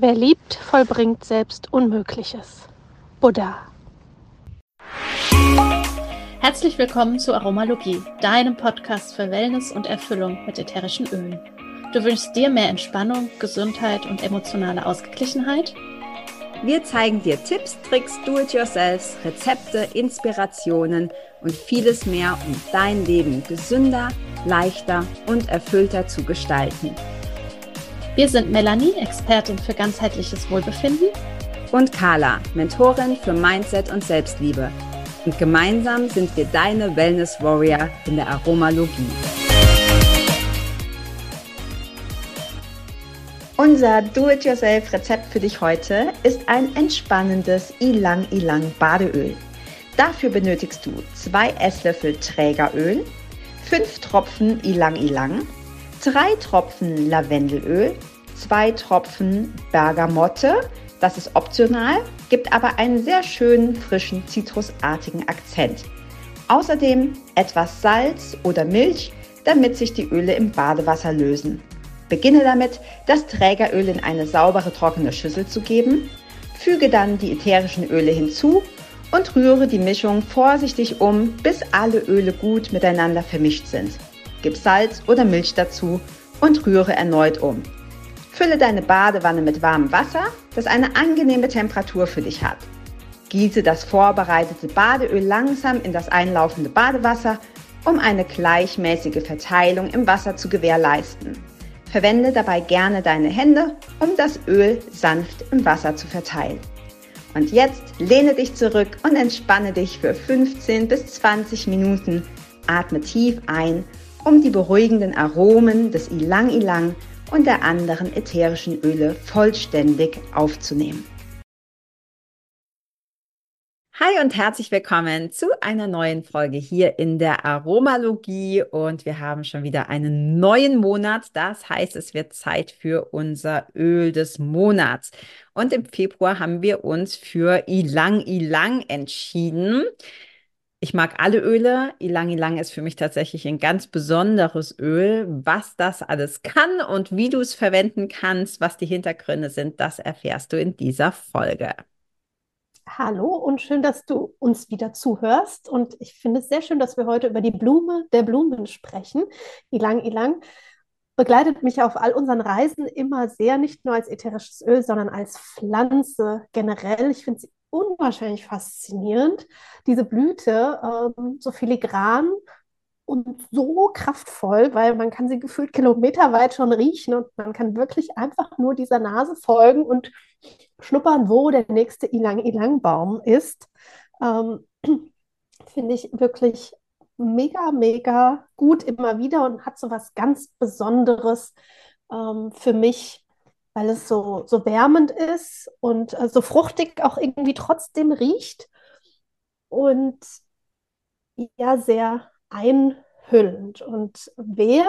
Wer liebt, vollbringt selbst Unmögliches. Buddha. Herzlich willkommen zu Aromalogie, deinem Podcast für Wellness und Erfüllung mit ätherischen Ölen. Du wünschst dir mehr Entspannung, Gesundheit und emotionale Ausgeglichenheit? Wir zeigen dir Tipps, Tricks, Do-it-yourselfs, Rezepte, Inspirationen und vieles mehr, um dein Leben gesünder, leichter und erfüllter zu gestalten. Wir sind Melanie, Expertin für ganzheitliches Wohlbefinden. Und Carla, Mentorin für Mindset und Selbstliebe. Und gemeinsam sind wir deine Wellness Warrior in der Aromalogie. Unser Do-it-yourself-Rezept für dich heute ist ein entspannendes Ilang Ilang Badeöl. Dafür benötigst du zwei Esslöffel Trägeröl, fünf Tropfen Ilang Ilang, drei Tropfen Lavendelöl, zwei Tropfen Bergamotte, das ist optional, gibt aber einen sehr schönen frischen zitrusartigen Akzent. Außerdem etwas Salz oder Milch, damit sich die Öle im Badewasser lösen. Beginne damit, das Trägeröl in eine saubere trockene Schüssel zu geben. Füge dann die ätherischen Öle hinzu und rühre die Mischung vorsichtig um, bis alle Öle gut miteinander vermischt sind. Gib Salz oder Milch dazu und rühre erneut um. Fülle deine Badewanne mit warmem Wasser, das eine angenehme Temperatur für dich hat. Gieße das vorbereitete Badeöl langsam in das einlaufende Badewasser, um eine gleichmäßige Verteilung im Wasser zu gewährleisten. Verwende dabei gerne deine Hände, um das Öl sanft im Wasser zu verteilen. Und jetzt lehne dich zurück und entspanne dich für 15 bis 20 Minuten. Atme tief ein, um die beruhigenden Aromen des Ilang Ilang und der anderen ätherischen Öle vollständig aufzunehmen. Hi und herzlich willkommen zu einer neuen Folge hier in der Aromalogie und wir haben schon wieder einen neuen Monat. Das heißt, es wird Zeit für unser Öl des Monats. Und im Februar haben wir uns für Ilang Ilang entschieden. Ich mag alle Öle. Ilang Ilang ist für mich tatsächlich ein ganz besonderes Öl. Was das alles kann und wie du es verwenden kannst, was die Hintergründe sind, das erfährst du in dieser Folge. Hallo und schön, dass du uns wieder zuhörst. Und ich finde es sehr schön, dass wir heute über die Blume der Blumen sprechen. Ilang Ilang begleitet mich auf all unseren Reisen immer sehr, nicht nur als ätherisches Öl, sondern als Pflanze generell. Ich finde sie unwahrscheinlich faszinierend. Diese Blüte, ähm, so filigran und so kraftvoll, weil man kann sie gefühlt kilometerweit schon riechen und man kann wirklich einfach nur dieser Nase folgen und schnuppern, wo der nächste Ilang-Ilang-Baum ist. Ähm, Finde ich wirklich mega, mega gut immer wieder und hat so was ganz Besonderes ähm, für mich, weil es so, so wärmend ist und äh, so fruchtig auch irgendwie trotzdem riecht und ja, sehr einhüllend. Und wer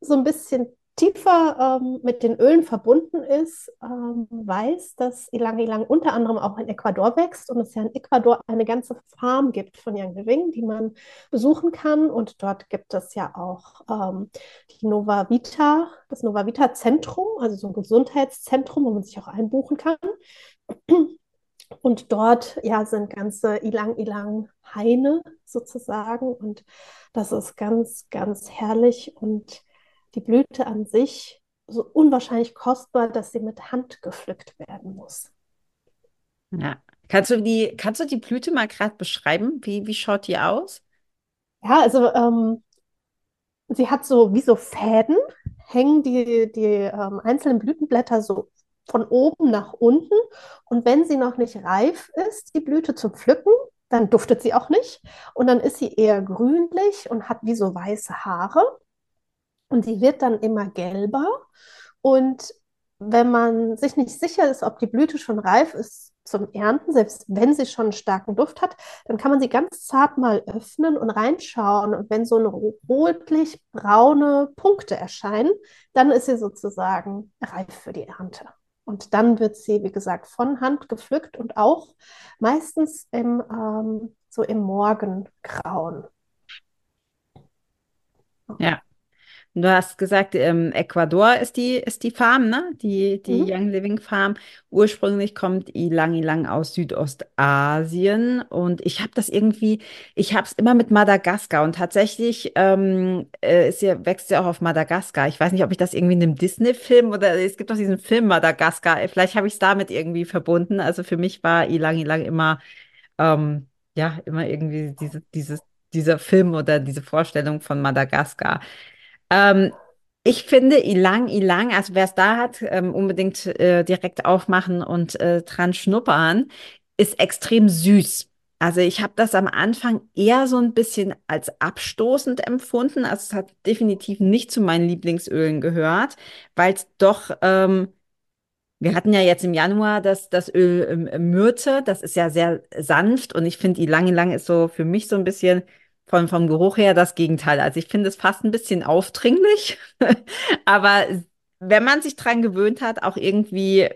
so ein bisschen tiefer ähm, mit den Ölen verbunden ist, ähm, weiß, dass Ilang Ilang unter anderem auch in Ecuador wächst und es ja in Ecuador eine ganze Farm gibt von Yang Living, die man besuchen kann. Und dort gibt es ja auch ähm, die Nova Vita, das Nova Vita Zentrum, also so ein Gesundheitszentrum, wo man sich auch einbuchen kann. Und dort ja sind ganze Ilang Ilang Haine sozusagen und das ist ganz, ganz herrlich und die Blüte an sich so unwahrscheinlich kostbar, dass sie mit Hand gepflückt werden muss. Ja. Kannst du die, kannst du die Blüte mal gerade beschreiben? Wie, wie schaut die aus? Ja, also ähm, sie hat so wie so Fäden, hängen die, die ähm, einzelnen Blütenblätter so von oben nach unten. Und wenn sie noch nicht reif ist, die Blüte zu pflücken, dann duftet sie auch nicht. Und dann ist sie eher grünlich und hat wie so weiße Haare. Und sie wird dann immer gelber. Und wenn man sich nicht sicher ist, ob die Blüte schon reif ist zum Ernten, selbst wenn sie schon einen starken Duft hat, dann kann man sie ganz zart mal öffnen und reinschauen. Und wenn so eine rotlich-braune Punkte erscheinen, dann ist sie sozusagen reif für die Ernte. Und dann wird sie, wie gesagt, von Hand gepflückt und auch meistens im, ähm, so im Morgengrauen. Ja, Du hast gesagt, ähm, Ecuador ist die, ist die Farm, ne? Die, die Mhm. Young Living Farm. Ursprünglich kommt Ilang Ilang aus Südostasien und ich habe das irgendwie, ich habe es immer mit Madagaskar und tatsächlich ähm, äh, ist ja, wächst ja auch auf Madagaskar. Ich weiß nicht, ob ich das irgendwie in einem Disney-Film oder es gibt doch diesen Film Madagaskar. Vielleicht habe ich es damit irgendwie verbunden. Also für mich war Ilang Ilang immer ähm, ja, immer irgendwie diese, dieses, dieser Film oder diese Vorstellung von Madagaskar. Ähm, ich finde Ilang Ilang, also wer es da hat, ähm, unbedingt äh, direkt aufmachen und äh, dran schnuppern, ist extrem süß. Also ich habe das am Anfang eher so ein bisschen als abstoßend empfunden. Also es hat definitiv nicht zu meinen Lieblingsölen gehört, weil es doch ähm, wir hatten ja jetzt im Januar das, das Öl ähm, Myrte, das ist ja sehr sanft und ich finde, die Lange Lang ist so für mich so ein bisschen von, vom Geruch her das Gegenteil. Also ich finde es fast ein bisschen aufdringlich, aber wenn man sich dran gewöhnt hat, auch irgendwie,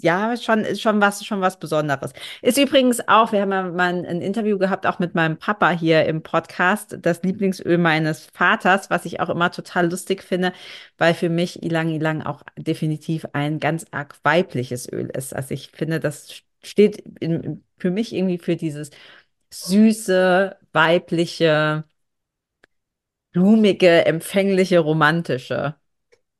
ja, schon, schon was, schon was Besonderes. Ist übrigens auch, wir haben mal ein Interview gehabt, auch mit meinem Papa hier im Podcast, das Lieblingsöl meines Vaters, was ich auch immer total lustig finde, weil für mich Ilang Ilang auch definitiv ein ganz arg weibliches Öl ist. Also ich finde, das steht in, für mich irgendwie für dieses süße, weibliche, blumige, empfängliche, romantische.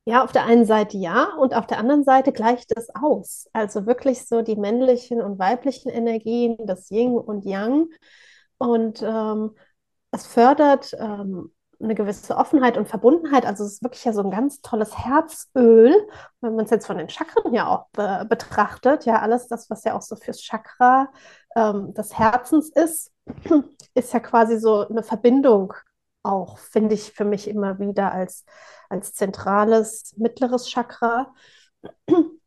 Ja, auf der einen Seite ja und auf der anderen Seite gleicht es aus. Also wirklich so die männlichen und weiblichen Energien, das Yin und Yang. Und ähm, es fördert ähm, eine gewisse Offenheit und Verbundenheit. Also es ist wirklich ja so ein ganz tolles Herzöl, wenn man es jetzt von den Chakren ja auch be betrachtet. Ja, alles das, was ja auch so fürs Chakra ähm, des Herzens ist, ist ja quasi so eine Verbindung auch, finde ich für mich immer wieder als, als zentrales mittleres Chakra.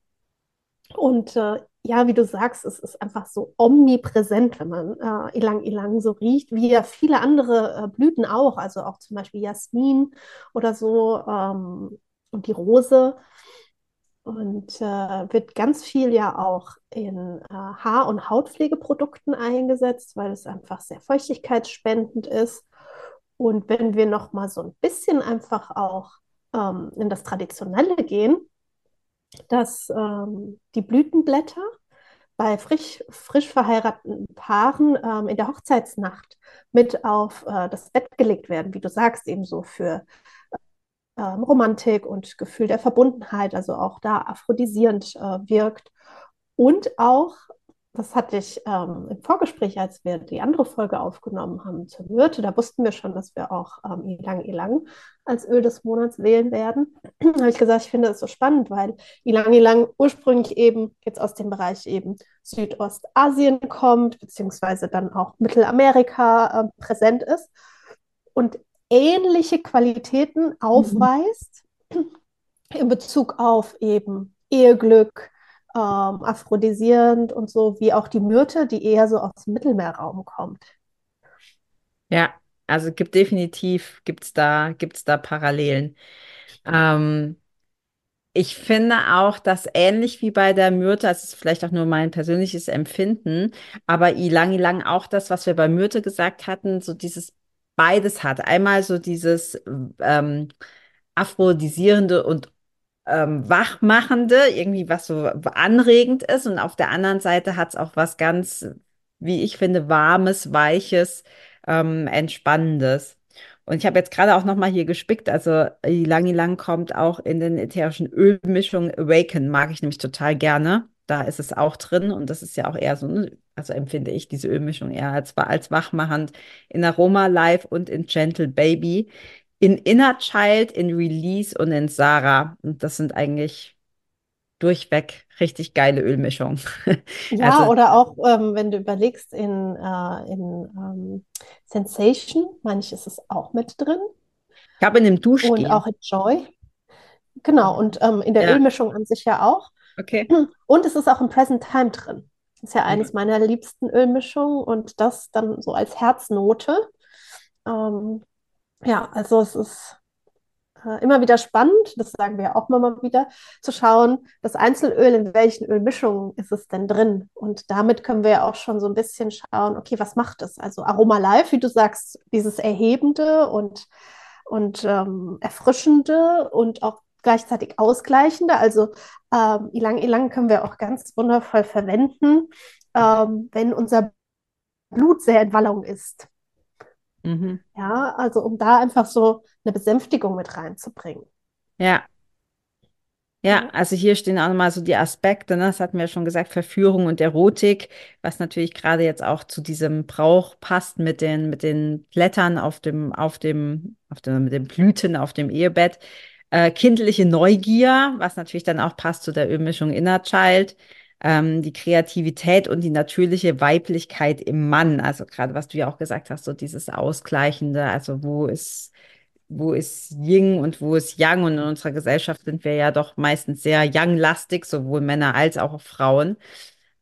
Und äh, ja, wie du sagst, es ist einfach so omnipräsent, wenn man äh, Ilang Ilang so riecht, wie ja viele andere äh, Blüten auch, also auch zum Beispiel Jasmin oder so ähm, und die Rose. Und äh, wird ganz viel ja auch in äh, Haar- und Hautpflegeprodukten eingesetzt, weil es einfach sehr feuchtigkeitsspendend ist. Und wenn wir noch mal so ein bisschen einfach auch ähm, in das Traditionelle gehen, dass ähm, die Blütenblätter bei frisch, frisch verheirateten Paaren ähm, in der Hochzeitsnacht mit auf äh, das Bett gelegt werden, wie du sagst, eben so für ähm, Romantik und Gefühl der Verbundenheit, also auch da aphrodisierend äh, wirkt. Und auch, das hatte ich ähm, im Vorgespräch, als wir die andere Folge aufgenommen haben zur Myrte, da wussten wir schon, dass wir auch ähm, Ilang Ilang als Öl des Monats wählen werden. da habe ich gesagt, ich finde das so spannend, weil Ilang Ilang ursprünglich eben jetzt aus dem Bereich eben Südostasien kommt, beziehungsweise dann auch Mittelamerika äh, präsent ist. Und ähnliche Qualitäten aufweist mhm. in Bezug auf eben Eheglück, ähm, aphrodisierend und so, wie auch die Myrte, die eher so aus dem Mittelmeerraum kommt. Ja, also gibt definitiv, gibt es da, gibt's da Parallelen. Ähm, ich finde auch, dass ähnlich wie bei der Myrte, das ist vielleicht auch nur mein persönliches Empfinden, aber Ilang Ilang auch das, was wir bei Myrte gesagt hatten, so dieses beides hat. Einmal so dieses ähm, aphrodisierende und ähm, wachmachende, irgendwie was so anregend ist. Und auf der anderen Seite hat es auch was ganz, wie ich finde, warmes, weiches, ähm, entspannendes. Und ich habe jetzt gerade auch noch mal hier gespickt, also Ylang Ylang kommt auch in den ätherischen Ölmischungen Awaken, mag ich nämlich total gerne. Da ist es auch drin und das ist ja auch eher so, ne, also empfinde ich diese Ölmischung eher als, als wachmachend in Aroma Life und in Gentle Baby, in Inner Child, in Release und in Sarah. Und das sind eigentlich durchweg richtig geile Ölmischungen. Ja, also, oder auch, ähm, wenn du überlegst, in, äh, in ähm, Sensation, manches ist auch mit drin. Ich habe in dem Duschgel. Und auch in Joy. Genau, und ähm, in der ja. Ölmischung an sich ja auch. Okay. Und es ist auch im Present Time drin. Das ist ja eines meiner liebsten Ölmischungen und das dann so als Herznote. Ähm, ja, also es ist äh, immer wieder spannend, das sagen wir auch immer wieder, zu schauen, das Einzelöl, in welchen Ölmischungen ist es denn drin? Und damit können wir auch schon so ein bisschen schauen, okay, was macht es? Also Aroma Live, wie du sagst, dieses Erhebende und, und ähm, erfrischende und auch gleichzeitig ausgleichende. Also ähm, Ilang Ilang können wir auch ganz wundervoll verwenden, ähm, wenn unser Blut sehr in Wallung ist. Mhm. Ja, also um da einfach so eine Besänftigung mit reinzubringen. Ja. Ja, also hier stehen auch nochmal so die Aspekte, ne? Das hatten wir ja schon gesagt, Verführung und Erotik, was natürlich gerade jetzt auch zu diesem Brauch passt mit den, mit den Blättern auf dem, auf dem, auf dem, mit den Blüten auf dem Ehebett. Äh, kindliche Neugier, was natürlich dann auch passt zu der Ölmischung Inner Child. Ähm, die Kreativität und die natürliche Weiblichkeit im Mann. Also gerade was du ja auch gesagt hast, so dieses Ausgleichende, also wo ist wo ist Yin und wo ist Yang? Und in unserer Gesellschaft sind wir ja doch meistens sehr Yang-lastig, sowohl Männer als auch Frauen.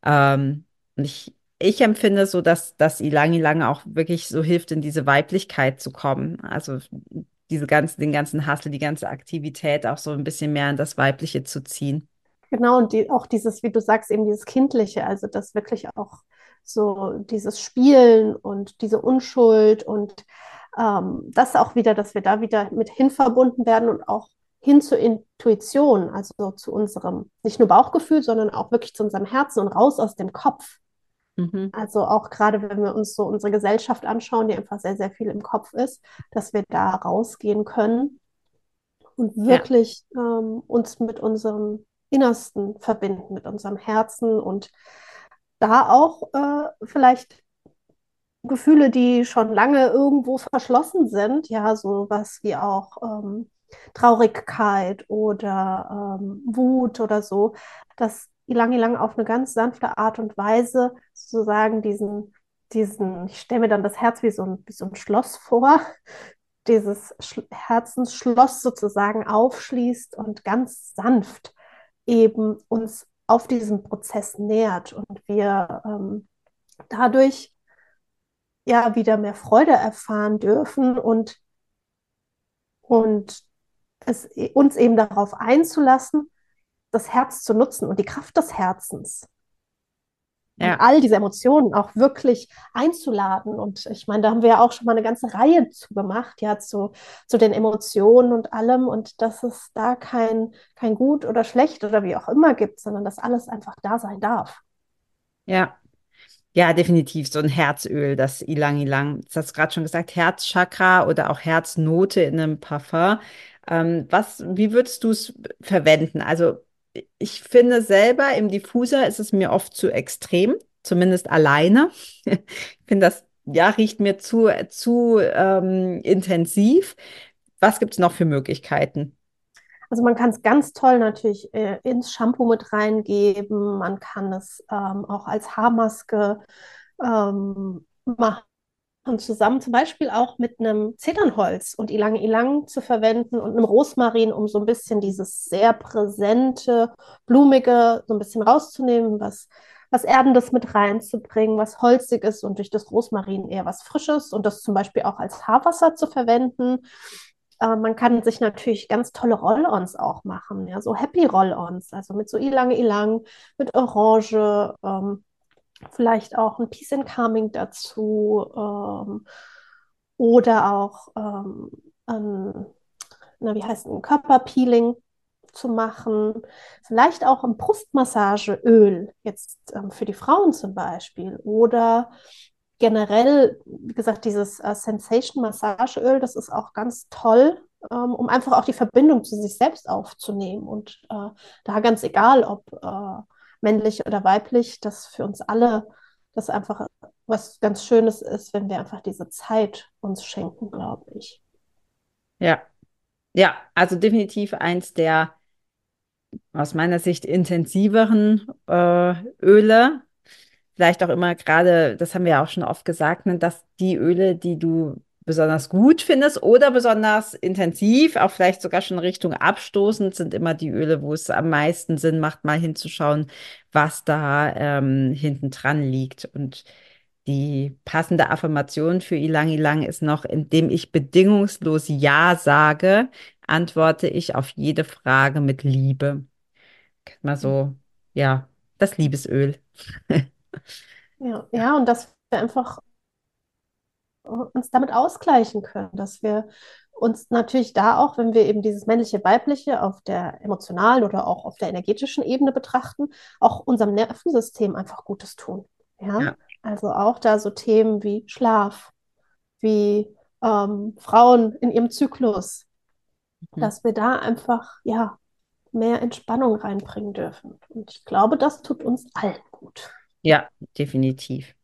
Ähm, und ich, ich empfinde so, dass, dass Ilang Ilang auch wirklich so hilft, in diese Weiblichkeit zu kommen. Also diese ganzen, den ganzen Hustle, die ganze Aktivität auch so ein bisschen mehr in das Weibliche zu ziehen. Genau, und die, auch dieses, wie du sagst, eben dieses Kindliche, also das wirklich auch so dieses Spielen und diese Unschuld und ähm, das auch wieder, dass wir da wieder mit hin verbunden werden und auch hin zur Intuition, also zu unserem, nicht nur Bauchgefühl, sondern auch wirklich zu unserem Herzen und raus aus dem Kopf. Mhm. Also auch gerade, wenn wir uns so unsere Gesellschaft anschauen, die einfach sehr, sehr viel im Kopf ist, dass wir da rausgehen können und wirklich ja. ähm, uns mit unserem Innersten verbinden, mit unserem Herzen und da auch äh, vielleicht Gefühle, die schon lange irgendwo verschlossen sind, ja, so was wie auch ähm, Traurigkeit oder ähm, Wut oder so, dass Ilang Ilang auf eine ganz sanfte Art und Weise sozusagen diesen, diesen, ich stelle mir dann das Herz wie so ein, wie so ein Schloss vor, dieses Sch Herzensschloss sozusagen aufschließt und ganz sanft eben uns auf diesen Prozess nähert und wir ähm, dadurch ja wieder mehr Freude erfahren dürfen und, und es uns eben darauf einzulassen, das Herz zu nutzen und die Kraft des Herzens. Ja. All diese Emotionen auch wirklich einzuladen. Und ich meine, da haben wir ja auch schon mal eine ganze Reihe zu gemacht, ja, zu, zu den Emotionen und allem. Und dass es da kein, kein Gut oder Schlecht oder wie auch immer gibt, sondern dass alles einfach da sein darf. Ja, ja, definitiv so ein Herzöl, das Ilang Ilang. Das hast gerade schon gesagt, Herzchakra oder auch Herznote in einem Parfum. Ähm, was, wie würdest du es verwenden? Also ich finde selber im Diffuser ist es mir oft zu extrem, zumindest alleine. ich finde das, ja, riecht mir zu, zu ähm, intensiv. Was gibt es noch für Möglichkeiten? Also man kann es ganz toll natürlich äh, ins Shampoo mit reingeben. Man kann es ähm, auch als Haarmaske ähm, machen zusammen, zum Beispiel auch mit einem Zedernholz und Ilang Ilang zu verwenden und einem Rosmarin, um so ein bisschen dieses sehr präsente, blumige so ein bisschen rauszunehmen, was, was Erdendes mit reinzubringen, was holziges und durch das Rosmarin eher was Frisches und das zum Beispiel auch als Haarwasser zu verwenden. Äh, man kann sich natürlich ganz tolle Roll-ons auch machen, ja, so Happy Roll-ons, also mit so Ilang Ilang, mit Orange, ähm, vielleicht auch ein Peace and Calming dazu ähm, oder auch ähm, ein, na, wie heißt ein Körperpeeling zu machen, vielleicht auch ein Brustmassageöl jetzt ähm, für die Frauen zum Beispiel oder generell, wie gesagt, dieses äh, Sensation Massageöl, das ist auch ganz toll, ähm, um einfach auch die Verbindung zu sich selbst aufzunehmen. Und äh, da ganz egal, ob äh, männlich oder weiblich, dass für uns alle das einfach was ganz Schönes ist, wenn wir einfach diese Zeit uns schenken, glaube ich. Ja, ja, also definitiv eins der aus meiner Sicht intensiveren äh, Öle, vielleicht auch immer gerade, das haben wir auch schon oft gesagt, ne, dass die Öle, die du besonders gut findest oder besonders intensiv, auch vielleicht sogar schon Richtung abstoßend, sind immer die Öle, wo es am meisten Sinn macht, mal hinzuschauen, was da ähm, hinten dran liegt. Und die passende Affirmation für Ilang Ilang ist noch, indem ich bedingungslos Ja sage, antworte ich auf jede Frage mit Liebe. Mal so, ja, das Liebesöl. Ja, ja, und wir einfach uns damit ausgleichen können, dass wir uns natürlich da auch, wenn wir eben dieses männliche, weibliche auf der emotionalen oder auch auf der energetischen Ebene betrachten, auch unserem Nervensystem einfach Gutes tun. Ja, ja. also auch da so Themen wie Schlaf, wie ähm, Frauen in ihrem Zyklus, mhm. dass wir da einfach ja mehr Entspannung reinbringen dürfen. Und ich glaube, das tut uns allen gut. Ja, definitiv.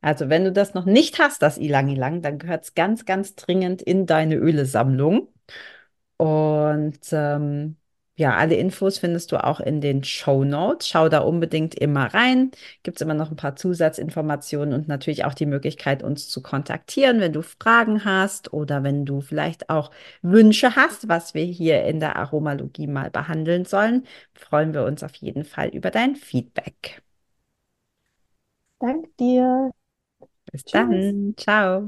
Also wenn du das noch nicht hast, das Ilang Ilang, dann gehört es ganz, ganz dringend in deine Ölesammlung. Und ähm, ja, alle Infos findest du auch in den Show Notes. Schau da unbedingt immer rein. Gibt es immer noch ein paar Zusatzinformationen und natürlich auch die Möglichkeit, uns zu kontaktieren, wenn du Fragen hast oder wenn du vielleicht auch Wünsche hast, was wir hier in der Aromalogie mal behandeln sollen. Freuen wir uns auf jeden Fall über dein Feedback. Danke dir. Bis Tschüss. dann. Ciao.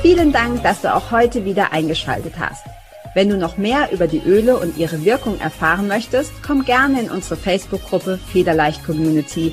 Vielen Dank, dass du auch heute wieder eingeschaltet hast. Wenn du noch mehr über die Öle und ihre Wirkung erfahren möchtest, komm gerne in unsere Facebook-Gruppe Federleicht Community